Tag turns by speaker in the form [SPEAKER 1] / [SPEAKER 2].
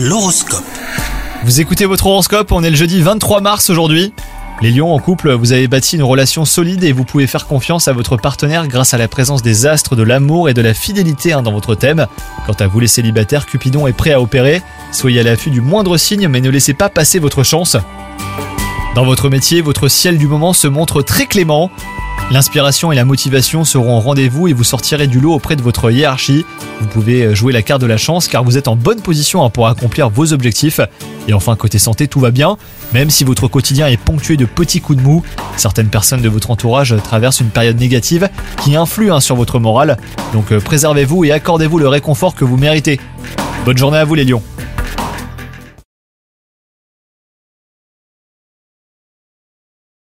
[SPEAKER 1] L'horoscope.
[SPEAKER 2] Vous écoutez votre horoscope, on est le jeudi 23 mars aujourd'hui. Les lions en couple, vous avez bâti une relation solide et vous pouvez faire confiance à votre partenaire grâce à la présence des astres, de l'amour et de la fidélité hein, dans votre thème. Quant à vous les célibataires, Cupidon est prêt à opérer. Soyez à l'affût du moindre signe mais ne laissez pas passer votre chance. Dans votre métier, votre ciel du moment se montre très clément. L'inspiration et la motivation seront au rendez-vous et vous sortirez du lot auprès de votre hiérarchie. Vous pouvez jouer la carte de la chance car vous êtes en bonne position hein, pour accomplir vos objectifs. Et enfin, côté santé, tout va bien. Même si votre quotidien est ponctué de petits coups de mou, certaines personnes de votre entourage traversent une période négative qui influe hein, sur votre morale. Donc euh, préservez-vous et accordez-vous le réconfort que vous méritez. Bonne journée à vous les lions